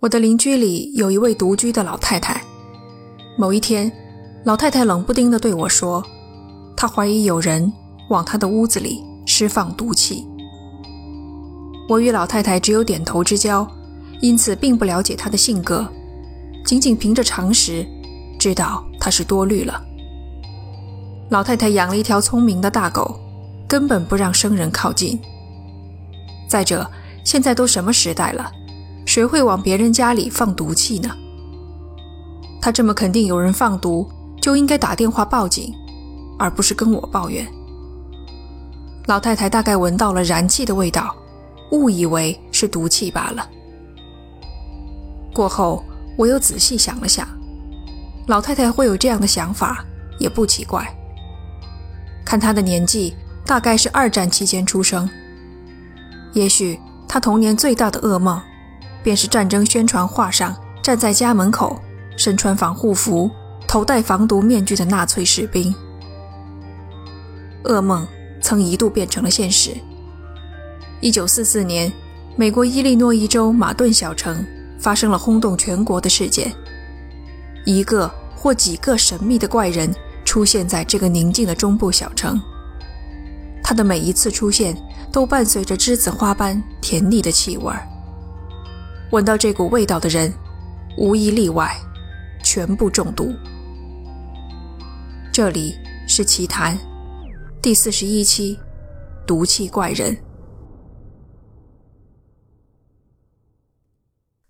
我的邻居里有一位独居的老太太。某一天，老太太冷不丁地对我说：“她怀疑有人往她的屋子里释放毒气。”我与老太太只有点头之交，因此并不了解她的性格，仅仅凭着常识，知道她是多虑了。老太太养了一条聪明的大狗，根本不让生人靠近。再者，现在都什么时代了？谁会往别人家里放毒气呢？他这么肯定有人放毒，就应该打电话报警，而不是跟我抱怨。老太太大概闻到了燃气的味道，误以为是毒气罢了。过后，我又仔细想了想，老太太会有这样的想法也不奇怪。看她的年纪，大概是二战期间出生，也许她童年最大的噩梦。便是战争宣传画上站在家门口、身穿防护服、头戴防毒面具的纳粹士兵。噩梦曾一度变成了现实。一九四四年，美国伊利诺伊州马顿小城发生了轰动全国的事件，一个或几个神秘的怪人出现在这个宁静的中部小城。他的每一次出现都伴随着栀子花般甜腻的气味儿。闻到这股味道的人，无一例外，全部中毒。这里是奇谈第四十一期，毒气怪人。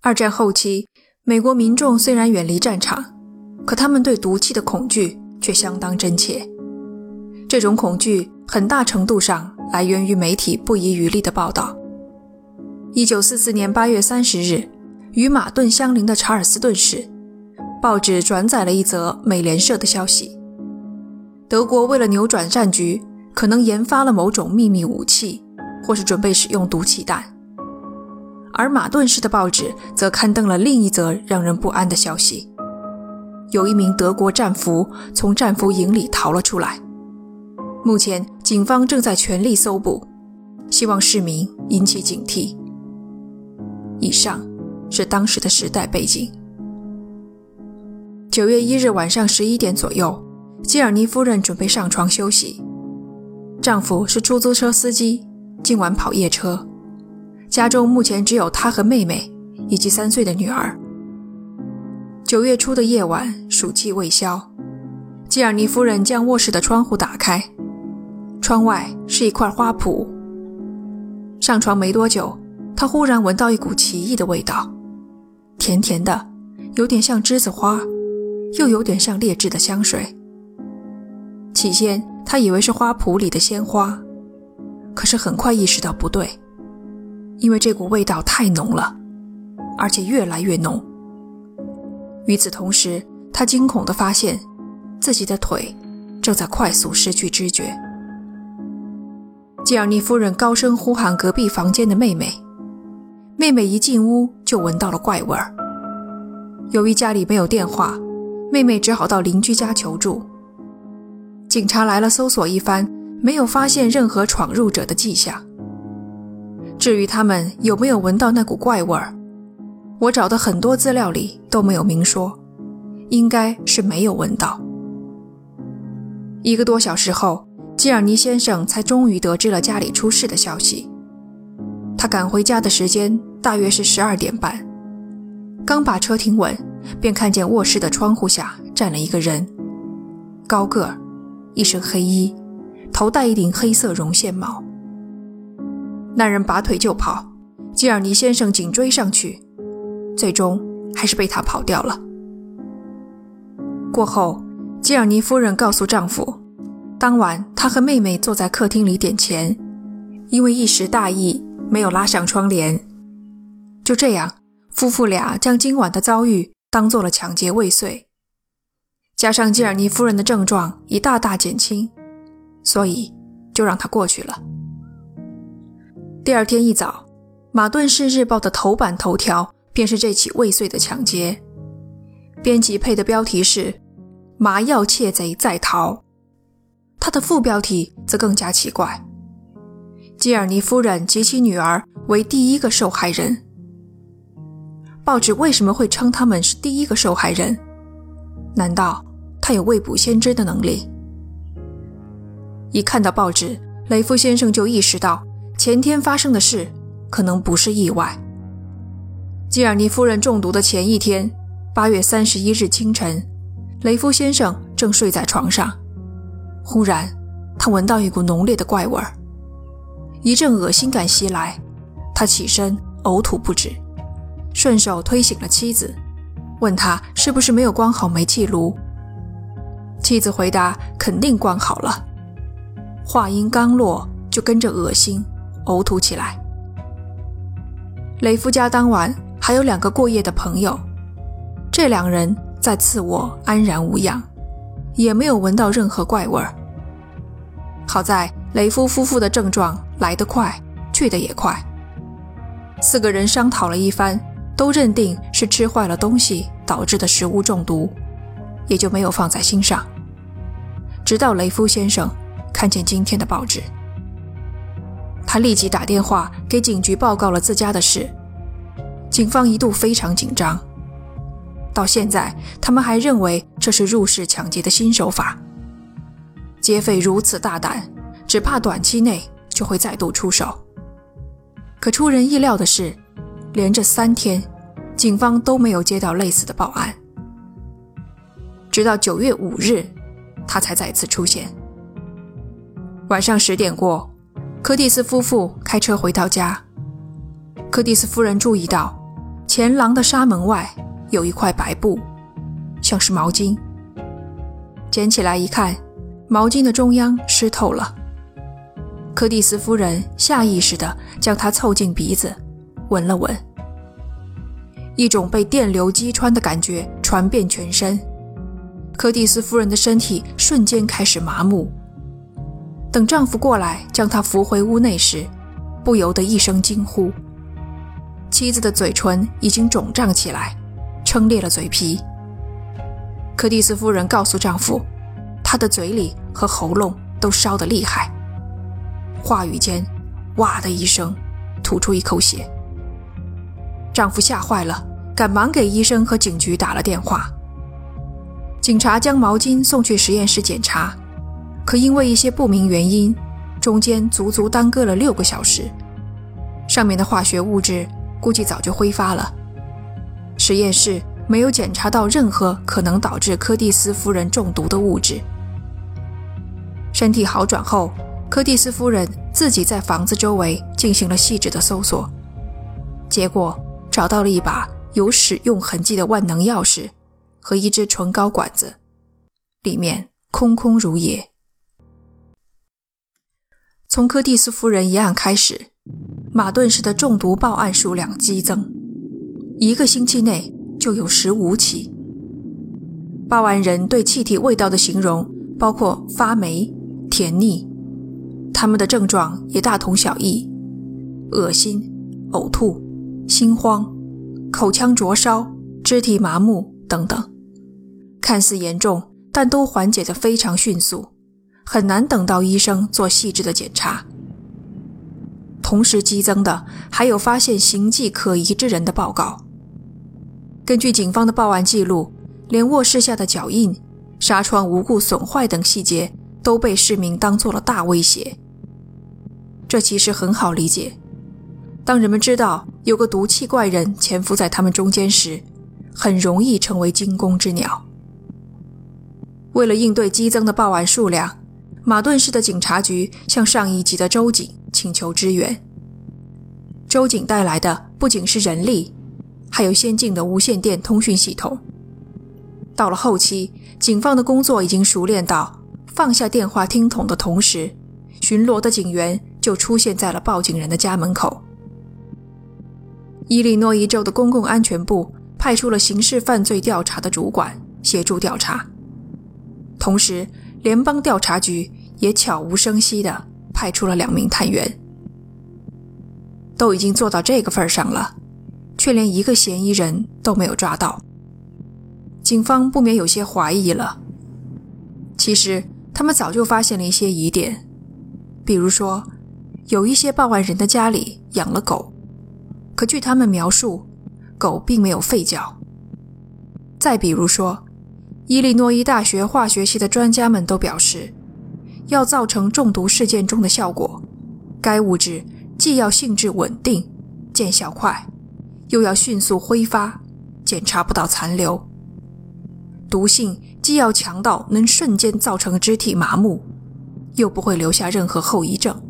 二战后期，美国民众虽然远离战场，可他们对毒气的恐惧却相当真切。这种恐惧很大程度上来源于媒体不遗余力的报道。一九四四年八月三十日，与马顿相邻的查尔斯顿市报纸转载了一则美联社的消息：德国为了扭转战局，可能研发了某种秘密武器，或是准备使用毒气弹。而马顿市的报纸则刊登了另一则让人不安的消息：有一名德国战俘从战俘营里逃了出来。目前，警方正在全力搜捕，希望市民引起警惕。以上是当时的时代背景。九月一日晚上十一点左右，基尔尼夫人准备上床休息。丈夫是出租车司机，今晚跑夜车。家中目前只有她和妹妹以及三岁的女儿。九月初的夜晚，暑气未消，基尔尼夫人将卧室的窗户打开，窗外是一块花圃。上床没多久。他忽然闻到一股奇异的味道，甜甜的，有点像栀子花，又有点像劣质的香水。起先他以为是花圃里的鲜花，可是很快意识到不对，因为这股味道太浓了，而且越来越浓。与此同时，他惊恐地发现自己的腿正在快速失去知觉。吉尔尼夫人高声呼喊隔壁房间的妹妹。妹妹一进屋就闻到了怪味儿。由于家里没有电话，妹妹只好到邻居家求助。警察来了，搜索一番，没有发现任何闯入者的迹象。至于他们有没有闻到那股怪味儿，我找的很多资料里都没有明说，应该是没有闻到。一个多小时后，基尔尼先生才终于得知了家里出事的消息。他赶回家的时间大约是十二点半，刚把车停稳，便看见卧室的窗户下站了一个人，高个儿，一身黑衣，头戴一顶黑色绒线帽。那人拔腿就跑，基尔尼先生紧追上去，最终还是被他跑掉了。过后，基尔尼夫人告诉丈夫，当晚她和妹妹坐在客厅里点钱，因为一时大意。没有拉上窗帘，就这样，夫妇俩将今晚的遭遇当做了抢劫未遂。加上基尔尼夫人的症状已大大减轻，所以就让他过去了。第二天一早，马顿市日报的头版头条便是这起未遂的抢劫，编辑配的标题是“麻药窃贼在逃”，它的副标题则更加奇怪。基尔尼夫人及其女儿为第一个受害人。报纸为什么会称他们是第一个受害人？难道他有未卜先知的能力？一看到报纸，雷夫先生就意识到前天发生的事可能不是意外。基尔尼夫人中毒的前一天，八月三十一日清晨，雷夫先生正睡在床上，忽然他闻到一股浓烈的怪味儿，一阵恶心感袭来，他起身呕吐不止，顺手推醒了妻子，问他是不是没有关好煤气炉。妻子回答：“肯定关好了。”话音刚落，就跟着恶心、呕吐起来。雷夫家当晚还有两个过夜的朋友，这两人在次卧安然无恙，也没有闻到任何怪味儿。好在雷夫夫妇的症状来得快，去得也快。四个人商讨了一番，都认定是吃坏了东西导致的食物中毒，也就没有放在心上。直到雷夫先生。看见今天的报纸，他立即打电话给警局报告了自家的事。警方一度非常紧张，到现在他们还认为这是入室抢劫的新手法。劫匪如此大胆，只怕短期内就会再度出手。可出人意料的是，连着三天，警方都没有接到类似的报案，直到九月五日，他才再次出现。晚上十点过，柯蒂斯夫妇开车回到家。柯蒂斯夫人注意到前廊的纱门外有一块白布，像是毛巾。捡起来一看，毛巾的中央湿透了。柯蒂斯夫人下意识地将它凑近鼻子，闻了闻。一种被电流击穿的感觉传遍全身，柯蒂斯夫人的身体瞬间开始麻木。等丈夫过来将她扶回屋内时，不由得一声惊呼。妻子的嘴唇已经肿胀起来，撑裂了嘴皮。柯蒂斯夫人告诉丈夫，她的嘴里和喉咙都烧得厉害。话语间，哇的一声，吐出一口血。丈夫吓坏了，赶忙给医生和警局打了电话。警察将毛巾送去实验室检查。可因为一些不明原因，中间足足耽搁了六个小时，上面的化学物质估计早就挥发了。实验室没有检查到任何可能导致柯蒂斯夫人中毒的物质。身体好转后，柯蒂斯夫人自己在房子周围进行了细致的搜索，结果找到了一把有使用痕迹的万能钥匙和一支唇膏管子，里面空空如也。从柯蒂斯夫人一案开始，马顿市的中毒报案数量激增，一个星期内就有十五起。报案人对气体味道的形容包括发霉、甜腻，他们的症状也大同小异：恶心、呕吐、心慌、口腔灼烧、肢体麻木等等，看似严重，但都缓解得非常迅速。很难等到医生做细致的检查。同时激增的还有发现形迹可疑之人的报告。根据警方的报案记录，连卧室下的脚印、纱窗无故损坏等细节都被市民当做了大威胁。这其实很好理解。当人们知道有个毒气怪人潜伏在他们中间时，很容易成为惊弓之鸟。为了应对激增的报案数量，马顿市的警察局向上一级的州警请求支援。州警带来的不仅是人力，还有先进的无线电通讯系统。到了后期，警方的工作已经熟练到放下电话听筒的同时，巡逻的警员就出现在了报警人的家门口。伊利诺伊州的公共安全部派出了刑事犯罪调查的主管协助调查，同时联邦调查局。也悄无声息地派出了两名探员。都已经做到这个份上了，却连一个嫌疑人都没有抓到，警方不免有些怀疑了。其实他们早就发现了一些疑点，比如说，有一些报案人的家里养了狗，可据他们描述，狗并没有吠叫。再比如说，伊利诺伊大学化学系的专家们都表示，要造成中毒事件中的效果，该物质既要性质稳定、见效快，又要迅速挥发，检查不到残留。毒性既要强到能瞬间造成肢体麻木，又不会留下任何后遗症。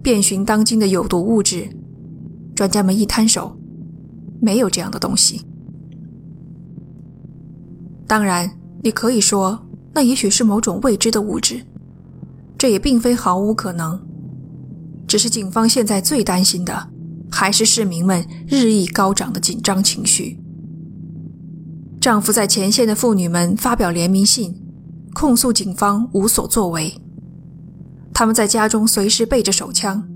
遍寻当今的有毒物质，专家们一摊手，没有这样的东西。当然，你可以说那也许是某种未知的物质，这也并非毫无可能。只是警方现在最担心的，还是市民们日益高涨的紧张情绪。丈夫在前线的妇女们发表联名信，控诉警方无所作为。他们在家中随时备着手枪，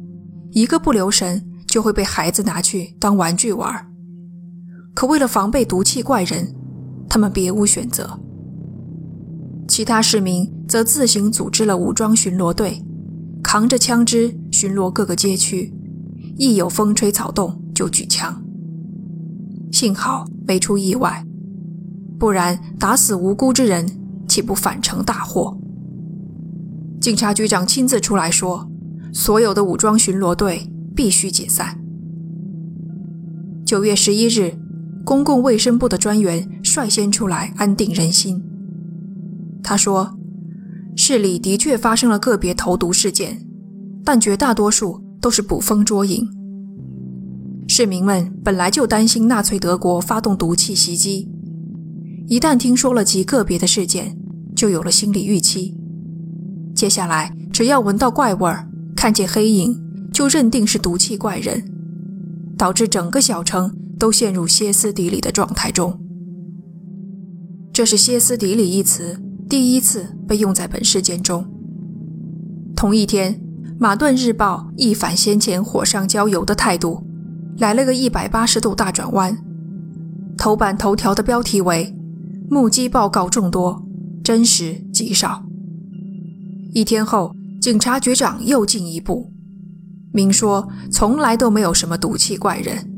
一个不留神就会被孩子拿去当玩具玩。可为了防备毒气怪人，他们别无选择。其他市民则自行组织了武装巡逻队，扛着枪支巡逻各个街区，一有风吹草动就举枪。幸好没出意外。不然，打死无辜之人，岂不反成大祸？警察局长亲自出来说：“所有的武装巡逻队必须解散。”九月十一日，公共卫生部的专员率先出来安定人心。他说：“市里的确发生了个别投毒事件，但绝大多数都是捕风捉影。市民们本来就担心纳粹德国发动毒气袭击。”一旦听说了极个别的事件，就有了心理预期。接下来，只要闻到怪味儿，看见黑影，就认定是毒气怪人，导致整个小城都陷入歇斯底里的状态中。这是“歇斯底里”一词第一次被用在本事件中。同一天，《马顿日报》一反先前火上浇油的态度，来了个一百八十度大转弯，头版头条的标题为。目击报告众多，真实极少。一天后，警察局长又进一步明说，从来都没有什么毒气怪人。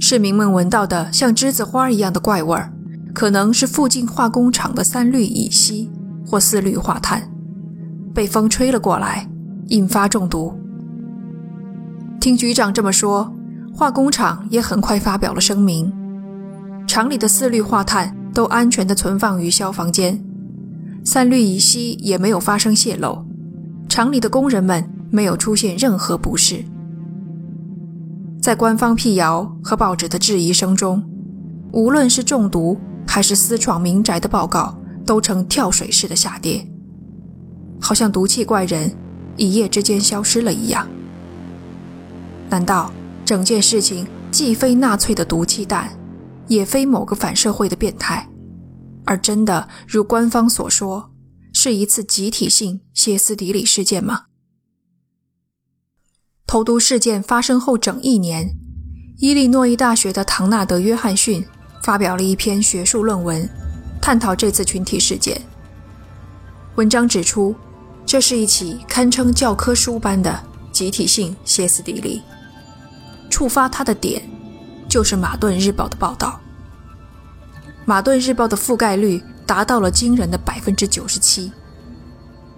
市民们闻到的像栀子花一样的怪味儿，可能是附近化工厂的三氯乙烯或四氯化碳被风吹了过来，引发中毒。听局长这么说，化工厂也很快发表了声明：厂里的四氯化碳。都安全地存放于消防间，三氯乙烯也没有发生泄漏，厂里的工人们没有出现任何不适。在官方辟谣和报纸的质疑声中，无论是中毒还是私闯民宅的报告，都呈跳水式的下跌，好像毒气怪人一夜之间消失了一样。难道整件事情既非纳粹的毒气弹？也非某个反社会的变态，而真的如官方所说，是一次集体性歇斯底里事件吗？投毒事件发生后整一年，伊利诺伊大学的唐纳德·约翰逊发表了一篇学术论文，探讨这次群体事件。文章指出，这是一起堪称教科书般的集体性歇斯底里，触发他的点。就是《马顿日报》的报道，《马顿日报》的覆盖率达到了惊人的百分之九十七。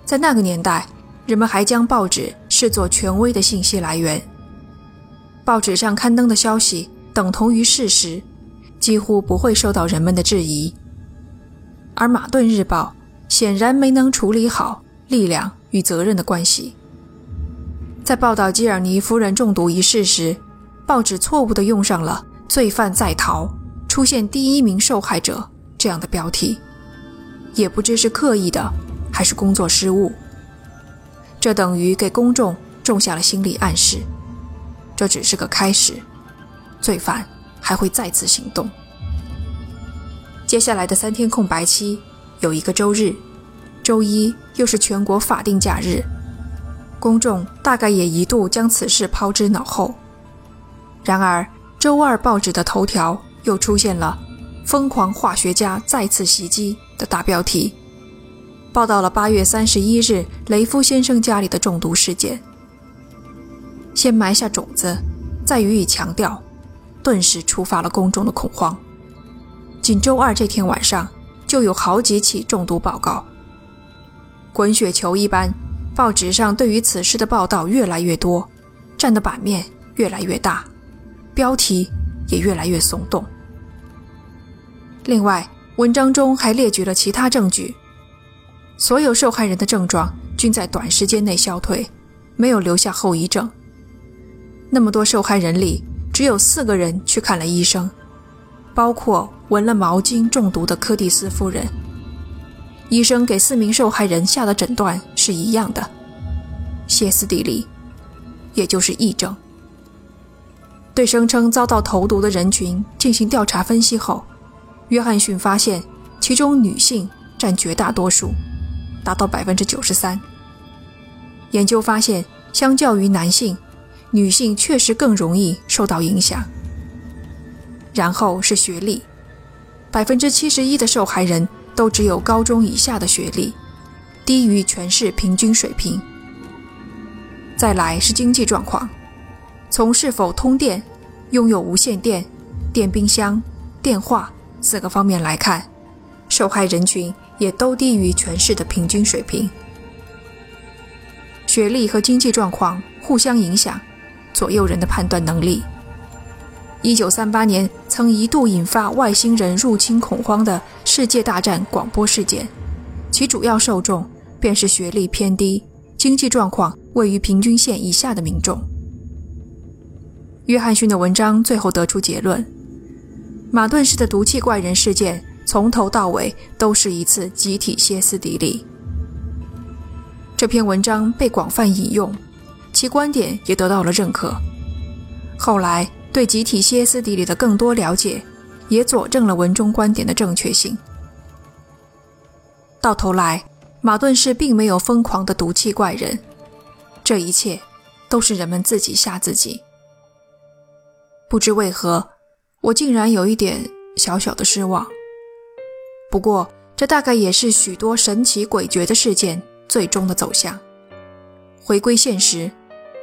在那个年代，人们还将报纸视作权威的信息来源，报纸上刊登的消息等同于事实，几乎不会受到人们的质疑。而《马顿日报》显然没能处理好力量与责任的关系，在报道基尔尼夫人中毒一事时。报纸错误地用上了“罪犯在逃，出现第一名受害者”这样的标题，也不知是刻意的还是工作失误。这等于给公众种下了心理暗示，这只是个开始，罪犯还会再次行动。接下来的三天空白期有一个周日，周一又是全国法定假日，公众大概也一度将此事抛之脑后。然而，周二报纸的头条又出现了“疯狂化学家再次袭击”的大标题，报道了八月三十一日雷夫先生家里的中毒事件。先埋下种子，再予以强调，顿时触发了公众的恐慌。仅周二这天晚上，就有好几起中毒报告。滚雪球一般，报纸上对于此事的报道越来越多，占的版面越来越大，标题也越来越耸动。另外，文章中还列举了其他证据，所有受害人的症状均在短时间内消退，没有留下后遗症。那么多受害人里，只有四个人去看了医生，包括闻了毛巾中毒的柯蒂斯夫人。医生给四名受害人下的诊断是一样的：歇斯底里，也就是癔症。对声称遭到投毒的人群进行调查分析后，约翰逊发现其中女性占绝大多数，达到百分之九十三。研究发现，相较于男性。女性确实更容易受到影响。然后是学历，百分之七十一的受害人都只有高中以下的学历，低于全市平均水平。再来是经济状况，从是否通电、拥有无线电、电冰箱、电话四个方面来看，受害人群也都低于全市的平均水平。学历和经济状况互相影响。左右人的判断能力。一九三八年曾一度引发外星人入侵恐慌的世界大战广播事件，其主要受众便是学历偏低、经济状况位于平均线以下的民众。约翰逊的文章最后得出结论：马顿式的毒气怪人事件从头到尾都是一次集体歇斯底里。这篇文章被广泛引用。其观点也得到了认可。后来对集体歇斯底里的更多了解，也佐证了文中观点的正确性。到头来，马顿氏并没有疯狂的毒气怪人，这一切都是人们自己吓自己。不知为何，我竟然有一点小小的失望。不过，这大概也是许多神奇诡谲的事件最终的走向，回归现实。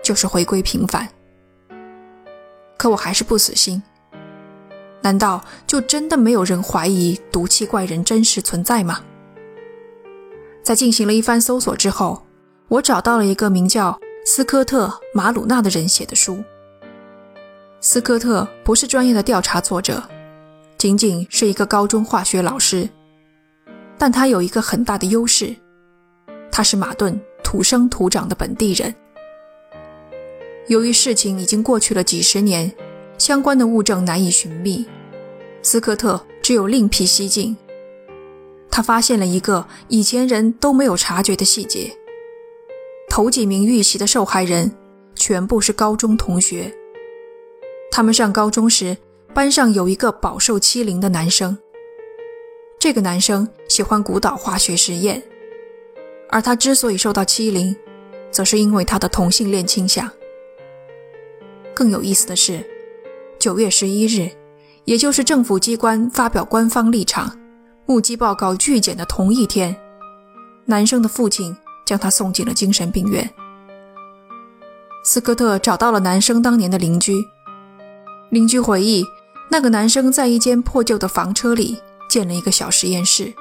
就是回归平凡，可我还是不死心。难道就真的没有人怀疑毒气怪人真实存在吗？在进行了一番搜索之后，我找到了一个名叫斯科特·马鲁纳的人写的书。斯科特不是专业的调查作者，仅仅是一个高中化学老师，但他有一个很大的优势，他是马顿土生土长的本地人。由于事情已经过去了几十年，相关的物证难以寻觅，斯科特只有另辟蹊径。他发现了一个以前人都没有察觉的细节：头几名遇袭的受害人全部是高中同学。他们上高中时，班上有一个饱受欺凌的男生。这个男生喜欢鼓捣化学实验，而他之所以受到欺凌，则是因为他的同性恋倾向。更有意思的是，九月十一日，也就是政府机关发表官方立场、目击报告拒检的同一天，男生的父亲将他送进了精神病院。斯科特找到了男生当年的邻居，邻居回忆，那个男生在一间破旧的房车里建了一个小实验室。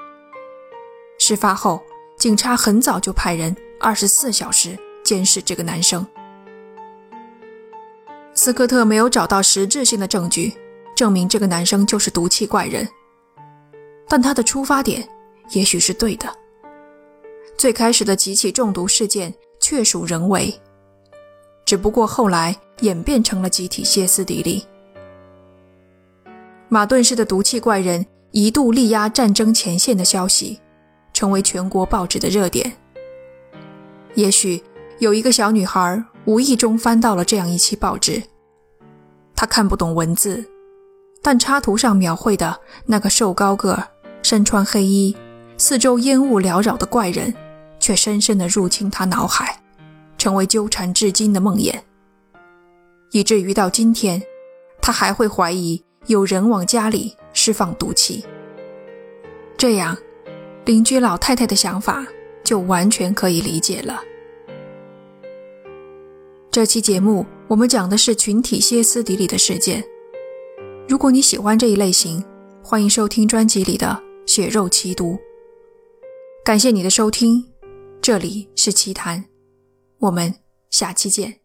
事发后，警察很早就派人二十四小时监视这个男生。斯科特没有找到实质性的证据证明这个男生就是毒气怪人，但他的出发点也许是对的。最开始的几起中毒事件确属人为，只不过后来演变成了集体歇斯底里。马顿市的毒气怪人一度力压战争前线的消息，成为全国报纸的热点。也许有一个小女孩无意中翻到了这样一期报纸。她看不懂文字，但插图上描绘的那个瘦高个、身穿黑衣、四周烟雾缭绕的怪人，却深深地入侵他脑海，成为纠缠至今的梦魇。以至于到今天，他还会怀疑有人往家里释放毒气。这样，邻居老太太的想法就完全可以理解了。这期节目。我们讲的是群体歇斯底里的事件，如果你喜欢这一类型，欢迎收听专辑里的《血肉奇毒》。感谢你的收听，这里是奇谈，我们下期见。